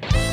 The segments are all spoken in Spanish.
Bye.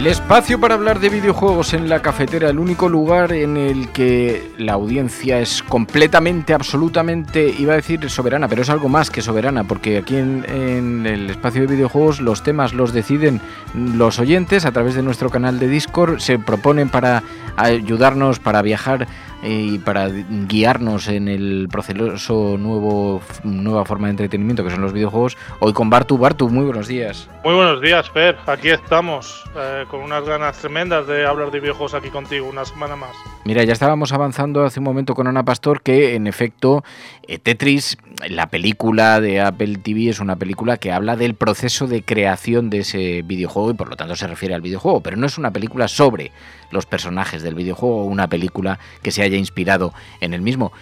El espacio para hablar de videojuegos en la cafetera, el único lugar en el que la audiencia es completamente, absolutamente, iba a decir soberana, pero es algo más que soberana, porque aquí en, en, el espacio de videojuegos los temas los deciden los oyentes a través de nuestro canal de Discord, se proponen para ayudarnos, para viajar y para guiarnos en el proceso nuevo, nueva forma de entretenimiento que son los videojuegos. Hoy con Bartu. Bartu, muy buenos días. Muy buenos días, Per. Aquí estamos, eh, con unas ganas tremendas de hablar de videojuegos aquí contigo una semana más. Mira, ya estábamos avanzando hace un momento con Ana Pastor que, en efecto, eh, Tetris, la película de Apple TV, es una película que habla del proceso de creación de ese videojuego y por lo tanto se refiere al videojuego, pero no es una película sobre los personajes del videojuego o una película que se haya inspirado en el mismo.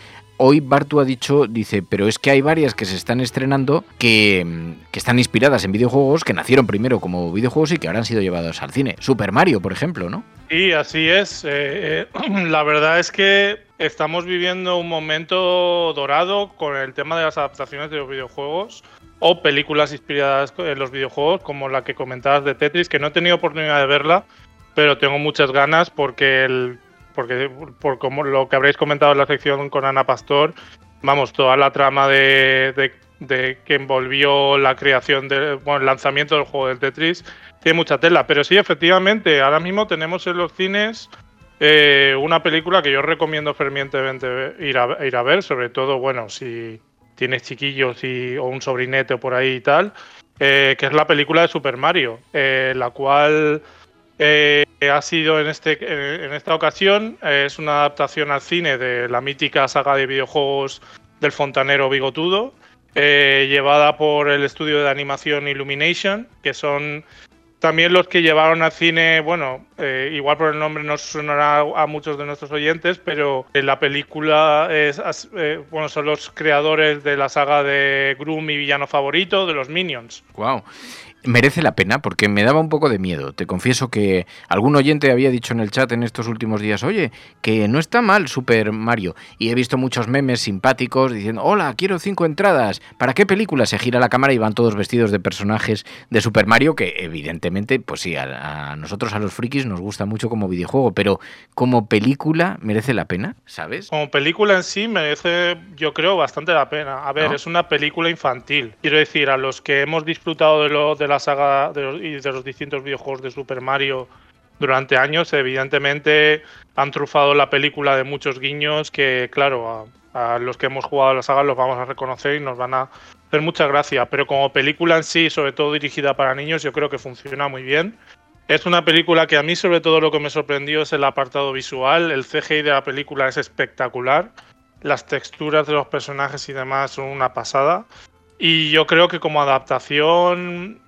Hoy Bartu ha dicho, dice, pero es que hay varias que se están estrenando que, que, están inspiradas en videojuegos, que nacieron primero como videojuegos y que ahora han sido llevados al cine. Super Mario, por ejemplo, ¿no? Sí, así es. Eh, eh, la verdad es que estamos viviendo un momento dorado con el tema de las adaptaciones de los videojuegos o películas inspiradas en los videojuegos, como la que comentabas de Tetris, que no he tenido oportunidad de verla, pero tengo muchas ganas porque el porque por como lo que habréis comentado en la sección con Ana Pastor, vamos, toda la trama de, de, que envolvió la creación del bueno, el lanzamiento del juego del Tetris tiene mucha tela. Pero sí, efectivamente, ahora mismo tenemos en los cines eh, una película que yo recomiendo fervientemente ir a, ir a ver, sobre todo, bueno, si tienes chiquillos y, o un sobrinete por ahí y tal, eh, que es la película de Super Mario, eh, la cual ha sido en, este, en esta ocasión, es una adaptación al cine de la mítica saga de videojuegos del fontanero bigotudo, llevada por el estudio de animación Illumination, que son también los que llevaron al cine, bueno, eh, igual por el nombre no sonará a muchos de nuestros oyentes, pero la película es, eh, bueno, son los creadores de la saga de Gru, mi villano favorito, de los Minions. Wow merece la pena porque me daba un poco de miedo. Te confieso que algún oyente había dicho en el chat en estos últimos días, oye, que no está mal Super Mario. Y he visto muchos memes simpáticos diciendo, hola, quiero cinco entradas. ¿Para qué película? Se gira la cámara y van todos vestidos de personajes de Super Mario, que evidentemente, pues sí, a, a nosotros, a los frikis, nos gusta mucho como videojuego, pero como película merece la pena, ¿sabes? Como película en sí merece, yo creo, bastante la pena. A ver, ¿No? es una película infantil. Quiero decir, a los que hemos disfrutado de lo de la saga de los, y de los distintos videojuegos de Super Mario durante años, evidentemente han trufado la película de muchos guiños que, claro, a, los que hemos jugado la saga los vamos a reconocer y nos van a hacer mucha gracia. Pero como película en sí, sobre todo dirigida para niños, yo creo que funciona muy bien. Es una película que a mí sobre todo lo que me sorprendió es el apartado visual. El CGI de la película es espectacular. Las texturas de los personajes y demás son una pasada. Y yo creo que como adaptación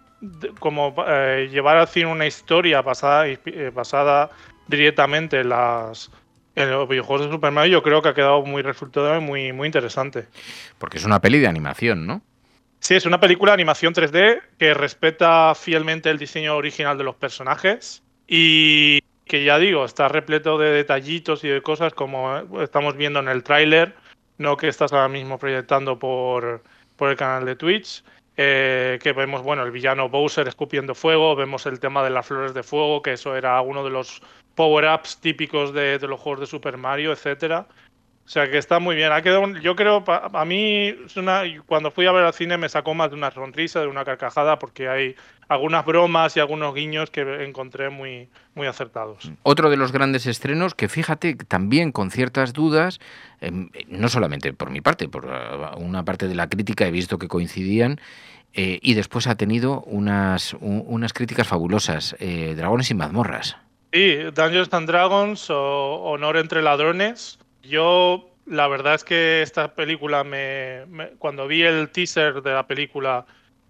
como eh, llevar al cine una historia basada, eh, basada directamente en, las, en los videojuegos de Super Mario, yo creo que ha quedado muy resultado y muy, muy interesante. Porque es una peli de animación, ¿no? Sí, es una película de animación 3D que respeta fielmente el diseño original de los personajes y que ya digo, está repleto de detallitos y de cosas como estamos viendo en el tráiler, no que estás ahora mismo proyectando por, por el canal de Twitch. Eh, que vemos, bueno, el villano Bowser escupiendo fuego, vemos el tema de las flores de fuego, que eso era uno de los power-ups típicos de, de, los juegos de Super Mario, etcétera. O sea que está muy bien. Ha quedado, yo creo, a mí una, cuando fui a ver al cine me sacó más de una sonrisa, de una carcajada, porque hay algunas bromas y algunos guiños que encontré muy, muy acertados. Otro de los grandes estrenos que fíjate también con ciertas dudas, eh, no solamente por mi parte, por uh, una parte de la crítica he visto que coincidían. Eh, y después ha tenido unas, un, unas críticas fabulosas, eh, Dragones y mazmorras. Sí, Dungeons and Dragons o Honor entre ladrones yo, la verdad es que esta película, me, cuando vi el teaser de la película,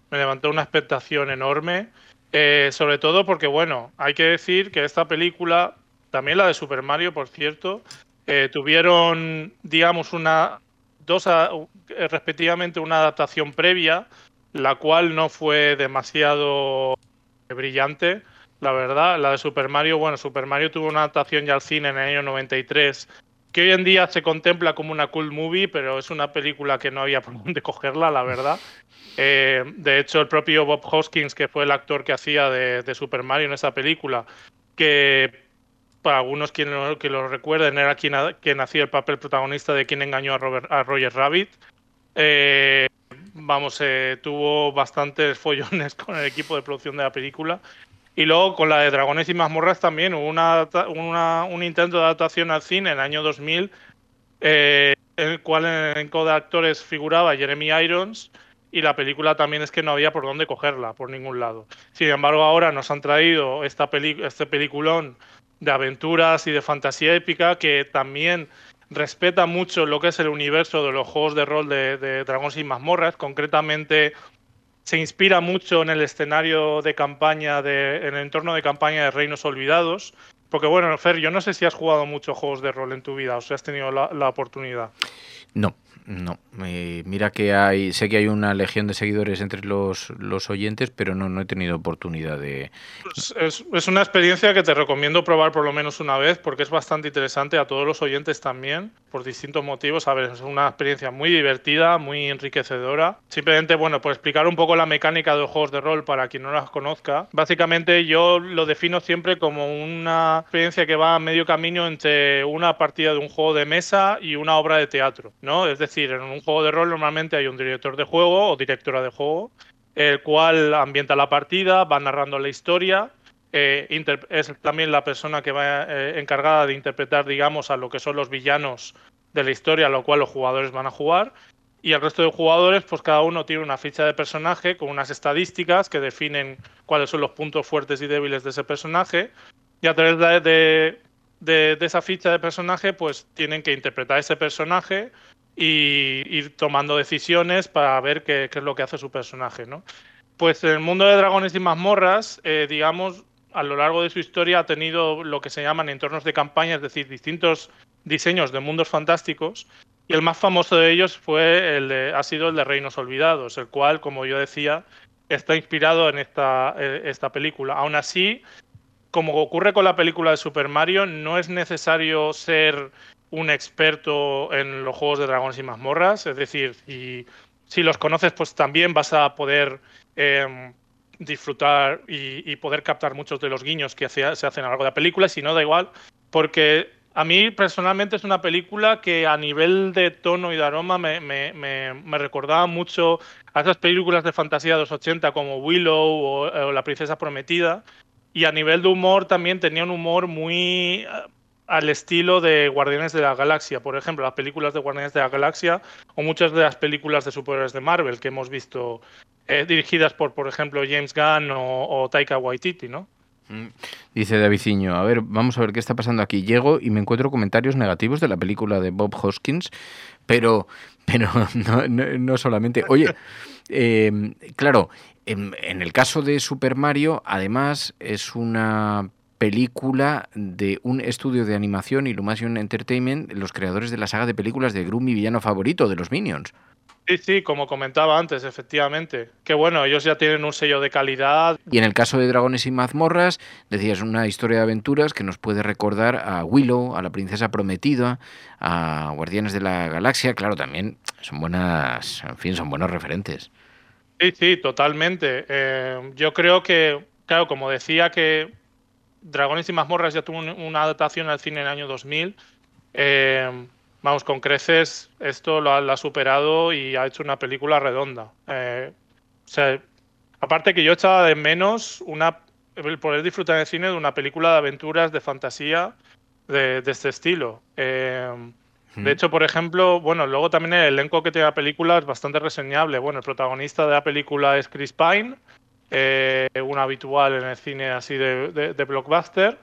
me levantó una expectación enorme. Eh, sobre todo porque, bueno, hay que decir que esta película, también la de Super Mario, por cierto, eh, tuvieron, digamos, una dos, eh, respectivamente, una adaptación previa, la cual no fue demasiado brillante. La verdad, la de Super Mario, bueno, Super Mario tuvo una adaptación ya al cine en el año 93 que hoy en día se contempla como una cool movie, pero es una película que no había por dónde cogerla, la verdad. Eh, de hecho, el propio Bob Hoskins, que fue el actor que hacía de, Super Mario en esa película, que para algunos lo, que lo recuerden era quien, hacía el papel protagonista de quien engañó a Roger Rabbit. Eh, vamos, eh, tuvo bastantes follones con el equipo de producción de la película y luego con la de Dragones y Mazmorras también hubo una, un intento de adaptación al cine en el año 2000, eh, en el cual en el elenco de actores figuraba Jeremy Irons y la película también es que no había por dónde cogerla, por ningún lado. Sin embargo, ahora nos han traído esta este peliculón de aventuras y de fantasía épica que también respeta mucho lo que es el universo de los juegos de rol de, de Dragones y Mazmorras, concretamente se inspira mucho en el escenario de campaña, de, en el entorno de campaña de Reinos Olvidados. Porque bueno, Fer, yo no sé si has jugado muchos juegos de rol en tu vida o si has tenido la, la oportunidad. No, no, eh, mira que hay, sé que hay una legión de seguidores entre los, los oyentes, pero no, no he tenido oportunidad de... Pues es, es, una experiencia que te recomiendo probar por lo menos una vez, porque es bastante interesante a todos los oyentes también, por distintos motivos. A ver, es una experiencia muy divertida, muy enriquecedora. Simplemente, bueno, por explicar un poco la mecánica de los juegos de rol para quien no las conozca, básicamente yo lo defino siempre como una experiencia que va a medio camino entre una partida de un juego de mesa y una obra de teatro, ¿no? Es decir, en un juego de rol normalmente hay un director de juego o directora de juego, el cual ambienta la partida, va narrando la historia, eh, es también la persona que va eh, encargada de interpretar, digamos, a lo que son los villanos de la historia, a lo cual los jugadores van a jugar. Y el resto de jugadores, pues cada uno tiene una ficha de personaje con unas estadísticas que definen cuáles son los puntos fuertes y débiles de ese personaje. Y a través de, de, de esa ficha de personaje, pues tienen que interpretar ese personaje, y ir tomando decisiones para ver qué, es lo que hace su personaje, ¿no? Pues en el mundo de dragones y mazmorras, eh, digamos, a lo largo de su historia ha tenido lo que se llaman entornos de campaña, es decir, distintos diseños de mundos fantásticos, y el más famoso de ellos fue el de, ha sido el de Reinos Olvidados, el cual, como yo decía, está inspirado en esta, eh, esta película. Aún así, como ocurre con la película de Super Mario, no es necesario ser un experto en los juegos de dragones y mazmorras, es decir, si los conoces, pues también vas a poder eh, disfrutar y, poder captar muchos de los guiños que se hacen a lo largo de la película, si no, da igual, porque a mí personalmente es una película que a nivel de tono y de aroma me, recordaba mucho a esas películas de fantasía de los 80 como Willow o La Princesa Prometida, y a nivel de humor también tenía un humor muy al estilo de Guardianes de la Galaxia, por ejemplo, las películas de Guardianes de la Galaxia o muchas de las películas de superhéroes de Marvel que hemos visto eh, dirigidas por, por ejemplo, James Gunn o, Taika Waititi, ¿no? Mm. Dice Daviciño, a ver, vamos a ver qué está pasando aquí. Llego y me encuentro comentarios negativos de la película de Bob Hoskins, pero, pero no, solamente. Oye, eh, claro, en, en el caso de Super Mario, además es una película de un estudio de animación, Illumination Entertainment, los creadores de la saga de películas de Gru, mi villano favorito, de los Minions. Sí, sí, como comentaba antes, efectivamente. Que bueno, ellos ya tienen un sello de calidad. Y en el caso de Dragones y Mazmorras, decías una historia de aventuras que nos puede recordar a Willow, a la princesa prometida, a Guardianes de la Galaxia. Claro, también son buenas, en fin, son buenos referentes. Sí, sí, totalmente. Eh, yo creo que, claro, como decía que Dragones y Mazmorras ya tuvo una adaptación al cine en el año 2000. Eh, vamos, con creces esto lo ha, superado y ha hecho una película redonda. Eh, o sea, aparte que yo echaba de menos una el poder disfrutar en el cine de una película de aventuras, de fantasía de, este estilo. Eh, de hecho, por ejemplo, bueno, luego también el elenco que tiene la película es bastante reseñable. Bueno, el protagonista de la película es Chris Pine, eh, un habitual en el cine así de, blockbuster.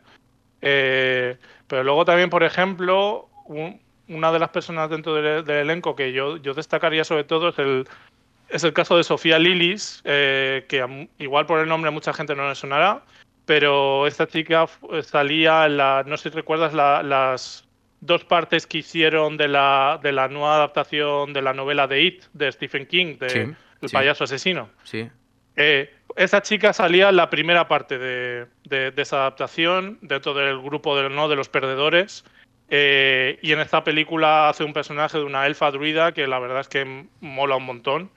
pero luego también, por ejemplo, un, una de las personas dentro del, elenco que yo, yo, destacaría sobre todo es el, es el caso de Sofía Lilis, eh, que igual por el nombre mucha gente no le sonará, pero esta chica salía en la, no sé si recuerdas las dos partes que hicieron de la, de la nueva adaptación de la novela de It, de Stephen King, de El payaso asesino. Sí. Eh, esa chica salía en la primera parte de, de, esa adaptación, dentro del grupo de, ¿no? de los perdedores. Eh, y en esta película hace un personaje de una elfa druida que la verdad es que mola un montón.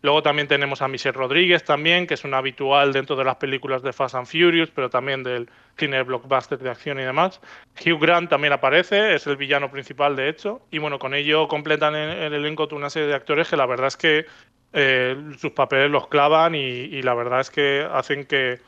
Luego también tenemos a Michelle Rodríguez también, que es una habitual dentro de las películas de Fast and Furious, pero también del cine blockbuster de acción y demás. Hugh Grant también aparece, es el villano principal de hecho. Y bueno, con ello completan el elenco una serie de actores que la verdad es que eh, sus papeles los clavan y la verdad es que hacen que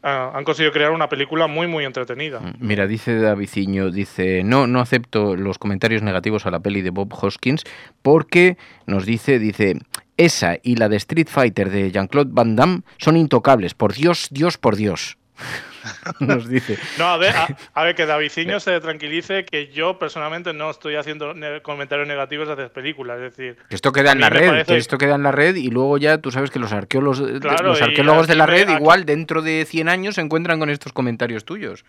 Ah, han conseguido crear una película muy muy entretenida. Mm, mira, dice Daviciño, dice, no, no acepto los comentarios negativos a la peli de Bob Hoskins porque nos dice, dice, esa y la de Street Fighter de Jean-Claude Van Damme son intocables, por Dios, Dios, por Dios. nos dice. No, a ver, a, ver que Davidciño se tranquilice que yo personalmente no estoy haciendo comentarios negativos hacia películas, es decir, esto queda en la red, esto queda en la red y luego ya tú sabes que los arqueólogos, los arqueólogos de la red igual dentro de 100 años se encuentran con estos comentarios tuyos.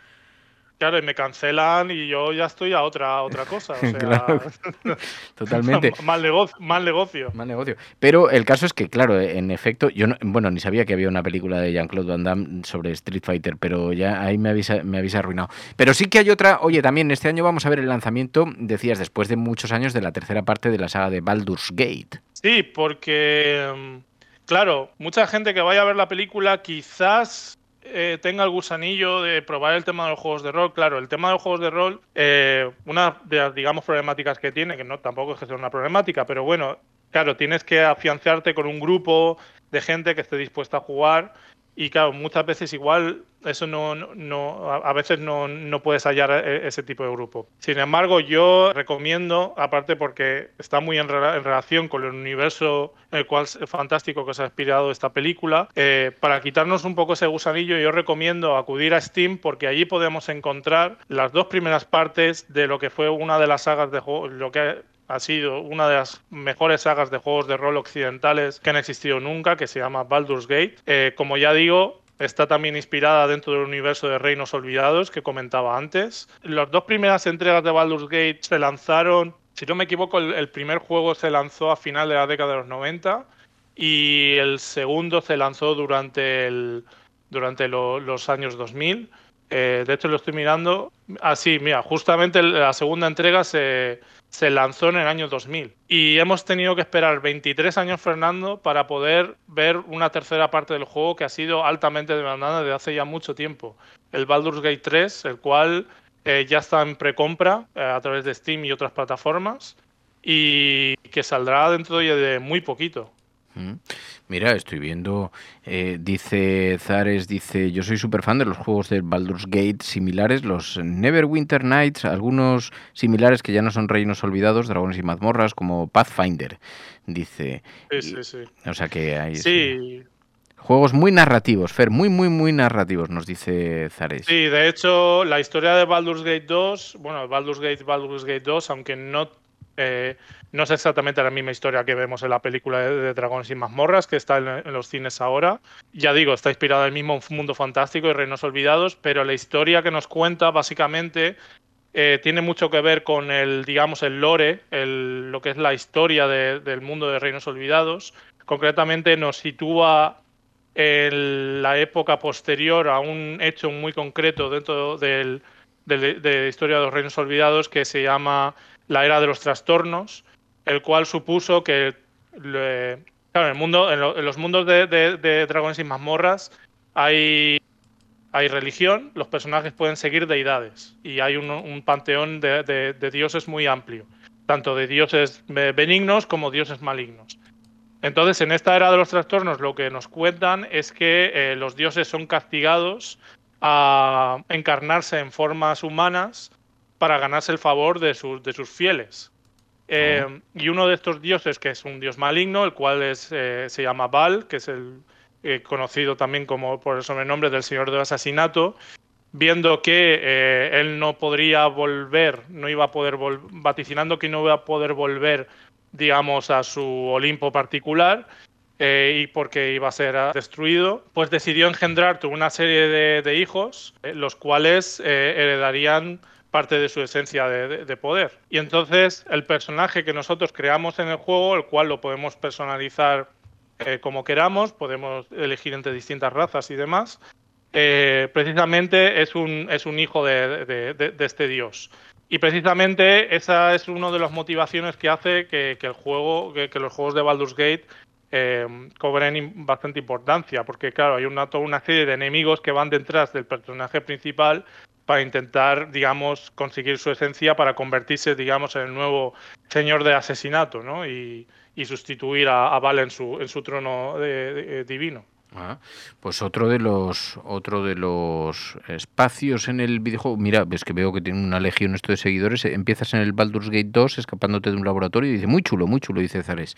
Claro, y me cancelan y yo ya estoy a otra, otra cosa. totalmente. mal, negocio, mal negocio. Mal negocio. Pero el caso es que, claro, en efecto, yo bueno, ni sabía que había una película de Jean-Claude Van Damme sobre Street Fighter, pero ya ahí me habéis, me habéis arruinado. Pero sí que hay otra, oye, también este año vamos a ver el lanzamiento, decías, después de muchos años de la tercera parte de la saga de Baldur's Gate. Sí, porque, mm, claro, mucha gente que vaya a ver la película quizás eh, tenga el gusanillo de probar el tema de los juegos de rol, claro, el tema de los juegos de rol, eh, una de las, digamos, problemáticas que tiene, que no tampoco es que sea una problemática, pero bueno, claro, tienes que afianzarte con un grupo de gente que esté dispuesta a jugar y claro, muchas veces igual eso no, no a veces no, no, puedes hallar e, ese tipo de grupo. Sin embargo, yo recomiendo, aparte porque está muy en, relación con el universo en el cual es fantástico que se ha inspirado esta película, eh, para quitarnos un poco ese gusanillo, yo recomiendo acudir a Steam porque allí podemos encontrar las dos primeras partes de lo que fue una de las sagas de juego, lo que ha sido una de las mejores sagas de juegos de rol occidentales que han existido nunca, que se llama Baldur's Gate. Eh, como ya digo, Está también inspirada dentro del universo de Reinos Olvidados que comentaba antes. Las dos primeras entregas de Baldur's Gate se lanzaron, si no me equivoco, el, primer juego se lanzó a final de la década de los 90 y el segundo se lanzó durante, el, durante los años 2000. Eh, de hecho, lo estoy mirando. Así, ah, mira, justamente la segunda entrega se, se lanzó en el año 2000. Y hemos tenido que esperar 23 años, Fernando, para poder ver una tercera parte del juego que ha sido altamente demandada desde hace ya mucho tiempo. El Baldur's Gate 3, el cual eh, ya está en precompra eh, a través de Steam y otras plataformas y que saldrá dentro de muy poquito. Mira, estoy viendo, eh, dice Zares, dice, yo soy súper fan de los juegos de Baldur's Gate similares, los Neverwinter Nights, algunos similares que ya no son reinos olvidados, dragones y mazmorras, como Pathfinder, dice. Sí, sí, sí. O sea que hay... Sí. Juegos muy narrativos, Fer, muy, muy, muy narrativos, nos dice Zares. Sí, de hecho, la historia de Baldur's Gate 2, bueno, Baldur's Gate, Baldur's Gate 2, aunque no Eh, no es exactamente la misma historia que vemos en la película de, Dragones y mazmorras, que está en, los cines ahora. Ya digo, está inspirada en el mismo mundo fantástico y Reinos Olvidados, pero la historia que nos cuenta básicamente eh, tiene mucho que ver con el, digamos, el lore, el, lo que es la historia del mundo de Reinos Olvidados. Concretamente nos sitúa en la época posterior a un hecho muy concreto dentro del, de la historia de los Reinos Olvidados que se llama la Era de los Trastornos el cual supuso que claro, en, el mundo, en, los mundos de, dragones y mazmorras hay, hay religión, los personajes pueden seguir deidades y hay un, panteón de, dioses muy amplio, tanto de dioses benignos como dioses malignos. Entonces, en esta era de los trastornos, lo que nos cuentan es que eh, los dioses son castigados a encarnarse en formas humanas para ganarse el favor de sus, de sus fieles. Eh, y uno de estos dioses, que es un dios maligno, el cual es, eh, se llama Baal, que es el eh, conocido también como por el sobrenombre del Señor del Asesinato, viendo que él no podría volver, no iba a poder vaticinando que no iba a poder volver, digamos, a su Olimpo particular, y porque iba a ser destruido, pues decidió engendrar una serie de hijos, los cuales heredarían parte de su esencia de, poder. Y entonces el personaje que nosotros creamos en el juego, el cual lo podemos personalizar eh, como queramos, podemos elegir entre distintas razas y demás, eh, precisamente es un, es un hijo de, este dios. Y precisamente esa es una de las motivaciones que hace que, el juego, que, los juegos de Baldur's Gate eh, cobren bastante importancia, porque claro, hay una, toda una serie de enemigos que van detrás del personaje principal para intentar, digamos, conseguir su esencia para convertirse, digamos, en el nuevo señor de asesinato, ¿no? Y, sustituir a, a, Val en su, en su trono divino. Ah, pues otro de los otro de los espacios en el videojuego. Mira, ves que veo que tiene una legión esto de seguidores. Empiezas en el Baldur's Gate 2 escapándote de un laboratorio y dice muy chulo, muy chulo, dice Zares.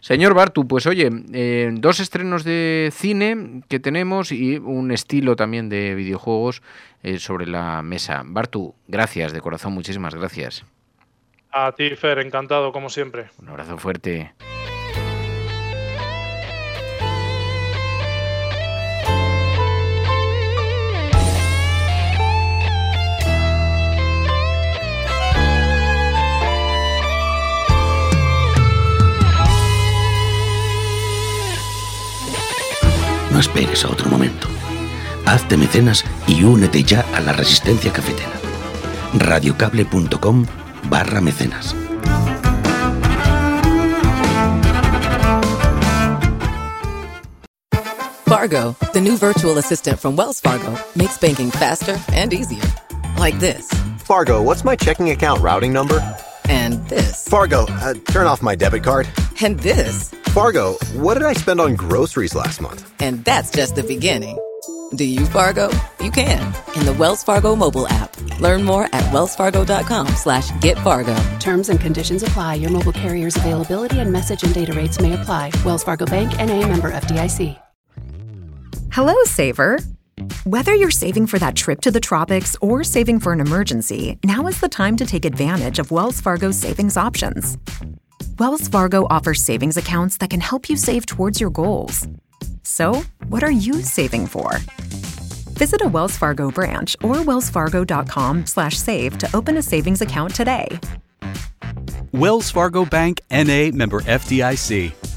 Señor Bartu, pues oye, eh, dos estrenos de cine que tenemos y un estilo también de videojuegos eh, sobre la mesa. Bartu, gracias de corazón, muchísimas gracias. A ti, Fer, encantado como siempre. Un abrazo fuerte. Esperes a otro momento. Hazte mecenas y únete ya a la resistencia cafetera. radiocable.com barra mecenas. Fargo, the new virtual assistant from Wells Fargo, makes banking faster and easier. Like this. Fargo, what's my checking account routing number? And this. Fargo, uh, turn off my debit card. And this. Fargo, what did I spend on groceries last month? And that's just the beginning. Do you Fargo? You can in the Wells Fargo mobile app. Learn more at wellsfargo.com slash get Fargo. Terms and conditions apply. Your mobile carrier's availability and message and data rates may apply. Wells Fargo Bank and a member FDIC. Hello, Saver. Whether you're saving for that trip to the tropics or saving for an emergency, now is the time to take advantage of Wells Fargo's savings options. Wells Fargo offers savings accounts that can help you save towards your goals. So, what are you saving for? Visit a Wells Fargo branch or wellsfargo.com/save to open a savings account today. Wells Fargo Bank NA member FDIC.